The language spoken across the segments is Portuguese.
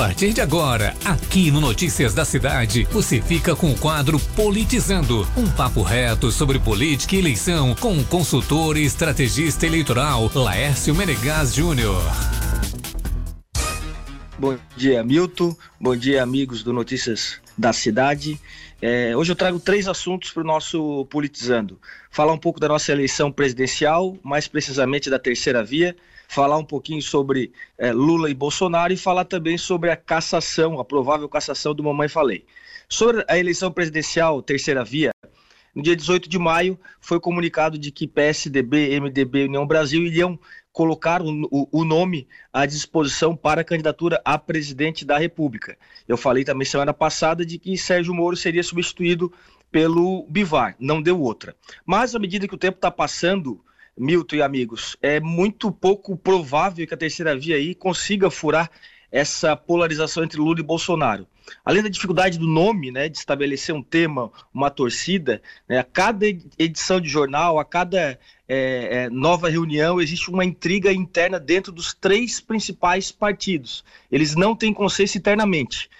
partir de agora, aqui no Notícias da Cidade, você fica com o quadro Politizando, um papo reto sobre política e eleição com o consultor e estrategista eleitoral Laércio Menegas Júnior. Bom dia, Milton. Bom dia, amigos do Notícias da Cidade. É, hoje eu trago três assuntos para o nosso Politizando. Falar um pouco da nossa eleição presidencial, mais precisamente da terceira via, falar um pouquinho sobre é, Lula e Bolsonaro e falar também sobre a cassação, a provável cassação do Mamãe Falei. Sobre a eleição presidencial, terceira via, no dia 18 de maio foi comunicado de que PSDB, MDB e União Brasil iriam colocar o, o, nome à disposição para a candidatura a presidente da República. Eu falei também semana passada de que Sérgio Moro seria substituído pelo Bivar, não deu outra. Mas à medida que o tempo está passando, Milton e amigos, é muito pouco provável que a terceira via aí consiga furar essa polarização entre Lula e Bolsonaro. Além da dificuldade do nome, né, de estabelecer um tema, uma torcida, né, a cada edição de jornal, a cada é, é, nova reunião, existe uma intriga interna dentro dos três principais partidos. Eles não têm consenso internamente.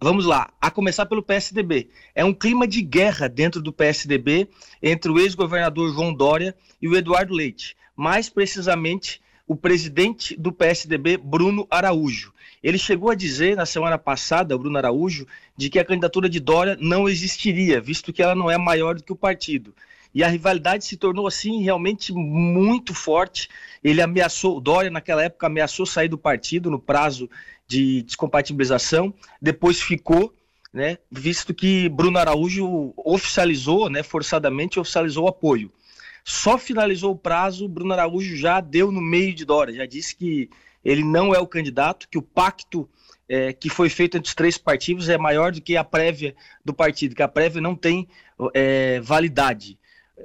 Vamos lá, a começar pelo PSDB. É um clima de guerra dentro do PSDB entre o ex-governador João Dória e o Eduardo Leite. Mais precisamente, o presidente do PSDB, Bruno Araújo. Ele chegou a dizer na semana passada, Bruno Araújo, de que a candidatura de Dória não existiria, visto que ela não é maior do que o partido. E a rivalidade se tornou assim realmente muito forte. Ele ameaçou, Dória naquela época ameaçou sair do partido no prazo de descompatibilização, depois ficou, né, visto que Bruno Araújo oficializou, né, forçadamente oficializou o apoio. Só finalizou o prazo, Bruno Araújo já deu no meio de Dória, já disse que ele não é o candidato, que o pacto é, que foi feito entre os três partidos é maior do que a prévia do partido, que a prévia não tem é, validade.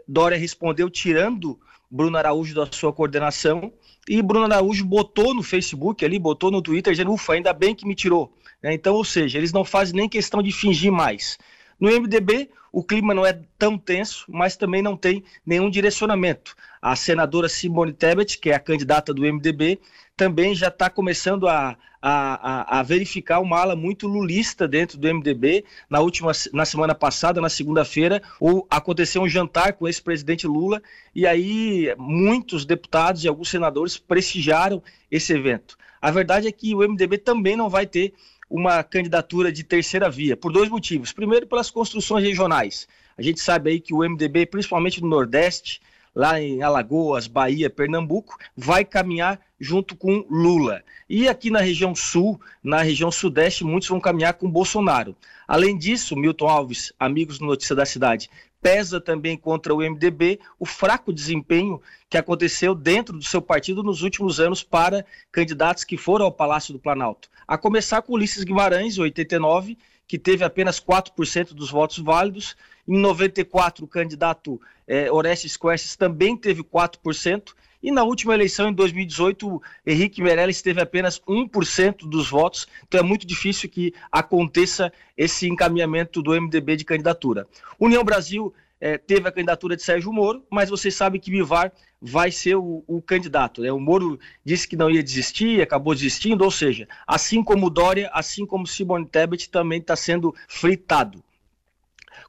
Dória respondeu tirando Bruno Araújo da sua coordenação e Bruno Araújo botou no Facebook ali, botou no Twitter, dizendo, ufa, ainda bem que me tirou. Né? Então, ou seja, eles não fazem nem questão de fingir mais. No MDB, o clima não é tão tenso, mas também não tem nenhum direcionamento. A senadora Simone Tebet, que é a candidata do MDB, também já está começando a, a, a, verificar uma ala muito lulista dentro do MDB. Na última, na semana passada, na segunda-feira, aconteceu um jantar com esse presidente Lula e aí muitos deputados e alguns senadores prestigiaram esse evento. A verdade é que o MDB também não vai ter uma candidatura de terceira via, por dois motivos. Primeiro, pelas construções regionais. A gente sabe aí que o MDB, principalmente no Nordeste, lá em Alagoas, Bahia, Pernambuco, vai caminhar junto com Lula. E aqui na região sul, na região sudeste, muitos vão caminhar com Bolsonaro. Além disso, Milton Alves, amigos do Notícia da Cidade, pesa também contra o MDB o fraco desempenho que aconteceu dentro do seu partido nos últimos anos para candidatos que foram ao Palácio do Planalto. A começar com Ulisses Guimarães, 89, que teve apenas 4% dos votos válidos. Em 94, o candidato é, Orestes Querces também teve 4%. E na última eleição, em 2018, Henrique Meirelles teve apenas 1% dos votos. Então é muito difícil que aconteça esse encaminhamento do MDB de candidatura. União Brasil é, teve a candidatura de Sérgio Moro, mas você sabe que Vivar vai ser o, o candidato. Né? O Moro disse que não ia desistir, acabou desistindo, ou seja, assim como Dória, assim como Simone Tebet também está sendo fritado.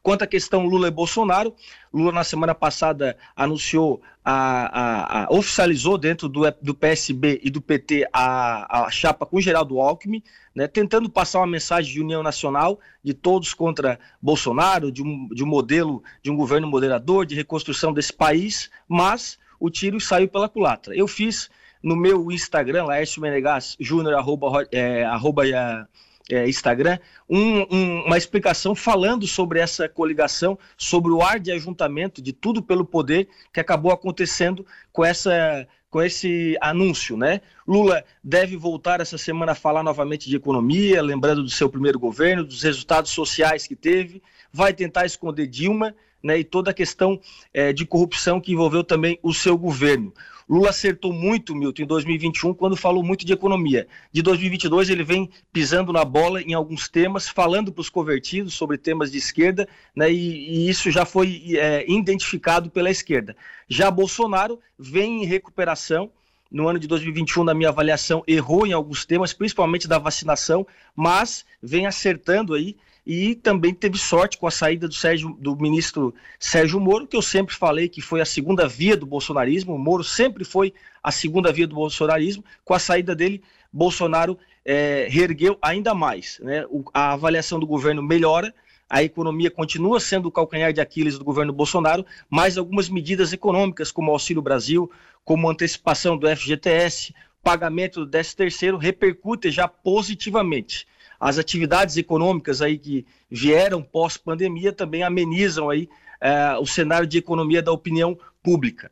Quanto à questão Lula e Bolsonaro, Lula na semana passada anunciou, a, a, a oficializou dentro do, do, PSB e do PT a, chapa com Geraldo Alckmin, né, tentando passar uma mensagem de união nacional, de todos contra Bolsonaro, de um, de um modelo, de um governo moderador, de reconstrução desse país, mas o tiro saiu pela culatra. Eu fiz no meu Instagram, Laércio Menegas Júnior, arroba, é, arroba é, é, Instagram, um, um, uma explicação falando sobre essa coligação, sobre o ar de ajuntamento de tudo pelo poder que acabou acontecendo com essa com esse anúncio, né? Lula deve voltar essa semana a falar novamente de economia, lembrando do seu primeiro governo, dos resultados sociais que teve, vai tentar esconder Dilma, né, e toda a questão é, de corrupção que envolveu também o seu governo. Lula acertou muito, Milton, em 2021, quando falou muito de economia. De 2022, ele vem pisando na bola em alguns temas, falando para os convertidos sobre temas de esquerda, né, e, e isso já foi é, identificado pela esquerda. Já Bolsonaro vem em recuperação, no ano de 2021, na minha avaliação, errou em alguns temas, principalmente da vacinação, mas vem acertando aí e também teve sorte com a saída do, Sérgio, do ministro Sérgio Moro, que eu sempre falei que foi a segunda via do bolsonarismo. O Moro sempre foi a segunda via do bolsonarismo. Com a saída dele, Bolsonaro é, reergueu ainda mais. Né? O, a avaliação do governo melhora, a economia continua sendo o calcanhar de Aquiles do governo Bolsonaro, mas algumas medidas econômicas, como Auxílio Brasil, como antecipação do FGTS, pagamento do 13 terceiro, repercutem já positivamente. As atividades econômicas aí que vieram pós-pandemia também amenizam aí eh, o cenário de economia da opinião pública.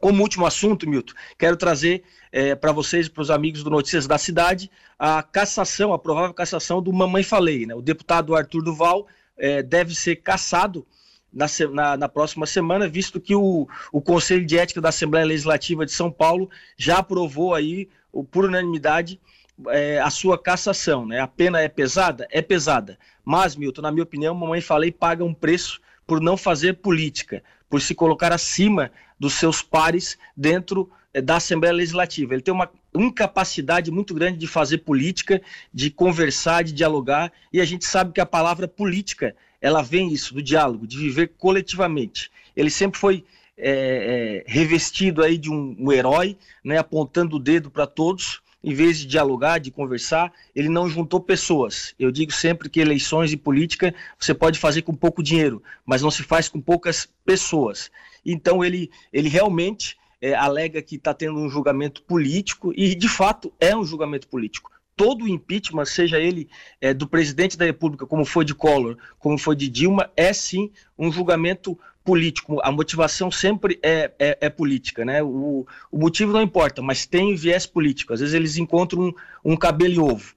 Como último assunto, Milton, quero trazer eh, para vocês e para os amigos do Notícias da Cidade a cassação, a provável cassação do Mamãe Falei. Né? O deputado Arthur Duval eh, deve ser cassado na, na, na, próxima semana, visto que o, o Conselho de Ética da Assembleia Legislativa de São Paulo já aprovou aí, por unanimidade, é, a sua cassação. Né? A pena é pesada? É pesada. Mas, Milton, na minha opinião, mamãe falei paga um preço por não fazer política, por se colocar acima dos seus pares dentro é, da Assembleia Legislativa. Ele tem uma incapacidade muito grande de fazer política, de conversar, de dialogar, e a gente sabe que a palavra política ela vem isso, do diálogo, de viver coletivamente. Ele sempre foi é, é, revestido aí de um, um herói, né, apontando o dedo para todos, em vez de dialogar, de conversar, ele não juntou pessoas. Eu digo sempre que eleições e política você pode fazer com pouco dinheiro, mas não se faz com poucas pessoas. Então ele, ele realmente é, alega que está tendo um julgamento político, e de fato é um julgamento político todo o impeachment, seja ele é, do presidente da República, como foi de Collor, como foi de Dilma, é sim um julgamento político. A motivação sempre é, é, é política, né? O, o, motivo não importa, mas tem viés político. Às vezes eles encontram um, um cabelo e ovo.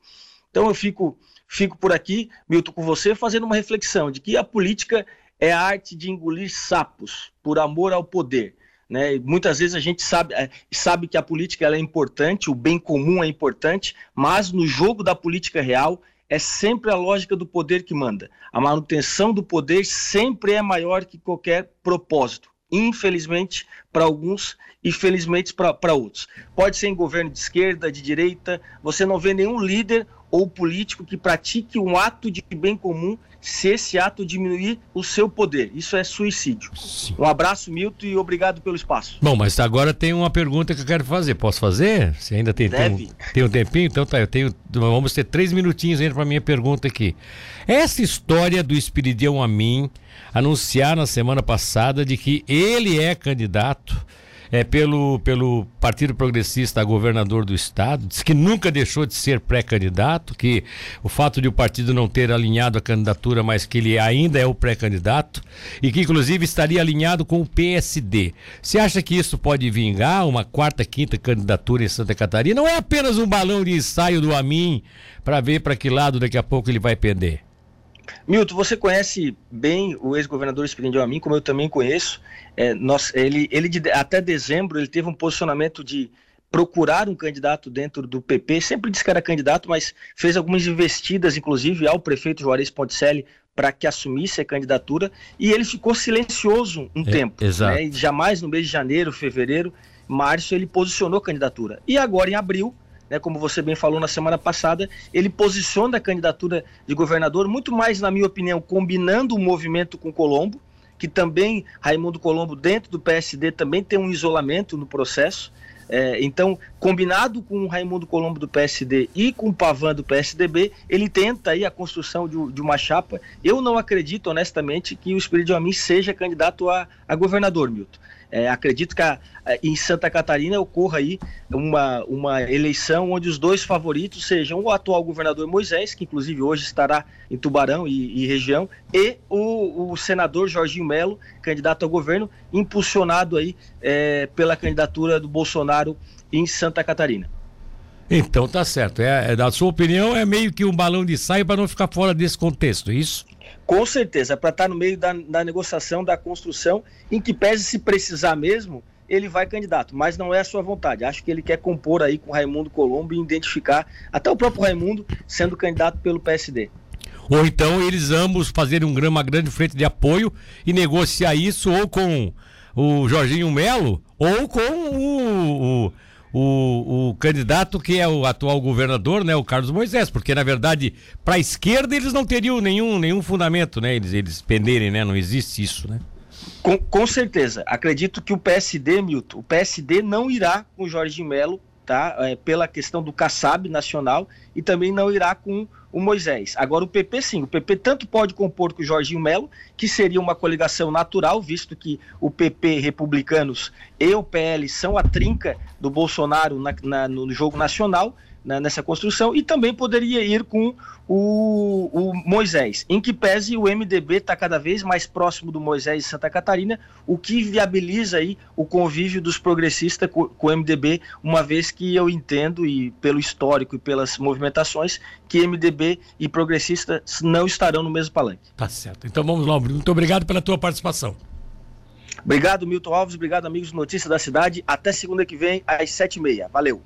Então eu fico, fico por aqui, Milton, com você, fazendo uma reflexão de que a política é a arte de engolir sapos por amor ao poder. Né? Muitas vezes a gente sabe, é, sabe que a política é importante, o bem comum é importante, mas no jogo da política real é sempre a lógica do poder que manda. A manutenção do poder sempre é maior que qualquer propósito. Infelizmente, para alguns e felizmente para outros. Pode ser em governo de esquerda, de direita, você não vê nenhum líder ou político que pratique um ato de bem comum se esse ato diminuir o seu poder. Isso é suicídio. Sim. Um abraço, Milton, e obrigado pelo espaço. Bom, mas agora tem uma pergunta que eu quero fazer. Posso fazer? Se ainda tem, tem, um, tem um tempinho? Então tá, eu tenho. Vamos ter três minutinhos ainda para minha pergunta aqui. Essa história do Espiridião Amin anunciar na semana passada de que ele é candidato é, pelo, pelo Partido Progressista a governador do estado, diz que nunca deixou de ser pré-candidato, que o fato de o partido não ter alinhado a candidatura, mas que ele ainda é o pré-candidato, e que inclusive estaria alinhado com o PSD. Você acha que isso pode vingar uma quarta, quinta candidatura em Santa Catarina? Não é apenas um balão de ensaio do Amin para ver para que lado daqui a pouco ele vai pender? Milton, você conhece bem o ex-governador Espirindeu Amin, como eu também conheço. É, nós, ele, ele de, até dezembro ele teve um posicionamento de procurar um candidato dentro do PP. Sempre disse que era candidato, mas fez algumas investidas, inclusive ao prefeito Juarez Ponticelli, para que assumisse a candidatura. E ele ficou silencioso um é, tempo. Exato. Né? E jamais no mês de janeiro, fevereiro, março ele posicionou candidatura. E agora em abril né, como você bem falou na semana passada, ele posiciona a candidatura de governador muito mais, na minha opinião, combinando o movimento com Colombo, que também Raimundo Colombo dentro do PSD também tem um isolamento no processo. É, então, combinado com o Raimundo Colombo do PSD e com o Pavan do PSDB, ele tenta aí a construção de, de uma chapa. Eu não acredito, honestamente, que o Espírito de Amin seja candidato a, a governador, Milton. É, acredito que a, em Santa Catarina ocorra aí uma, uma eleição onde os dois favoritos sejam o atual governador Moisés, que inclusive hoje estará em Tubarão e, e região, e o, o, senador Jorginho Melo, candidato ao governo, impulsionado aí é, pela candidatura do Bolsonaro em Santa Catarina. Então tá certo. É, é, da sua opinião, é meio que um balão de saia para não ficar fora desse contexto, é isso? Com certeza, para estar tá no meio da, da negociação, da construção, em que pese se precisar mesmo, ele vai candidato, mas não é a sua vontade. Acho que ele quer compor aí com Raimundo Colombo e identificar até o próprio Raimundo sendo candidato pelo PSD. Ou então eles ambos fazerem um, uma grande frente de apoio e negociar isso ou com o Jorginho Melo ou com o, o o, o candidato que é o atual governador, né, o Carlos Moisés, porque na verdade, para a esquerda eles não teriam nenhum, nenhum fundamento, né, eles, eles penderem, né, não existe isso, né? Com, com certeza. Acredito que o PSD, Milton, o PSD não irá com o Jorge Melo, tá? É, pela questão do Kassab nacional e também não irá com o Moisés. Agora o PP sim, o PP tanto pode compor com o Jorginho Melo, que seria uma coligação natural, visto que o PP, republicanos e o PL são a trinca do Bolsonaro na, na, no jogo nacional, né, nessa construção e também poderia ir com o, o Moisés, em que pese o MDB está cada vez mais próximo do Moisés de Santa Catarina, o que viabiliza aí o convívio dos progressistas com, com o MDB, uma vez que eu entendo, e pelo histórico e pelas movimentações, que MDB e progressistas não estarão no mesmo palanque. Tá certo. Então vamos lá, muito obrigado pela tua participação. Obrigado, Milton Alves. Obrigado, amigos do Notícias da Cidade. Até segunda que vem, às sete e meia. Valeu.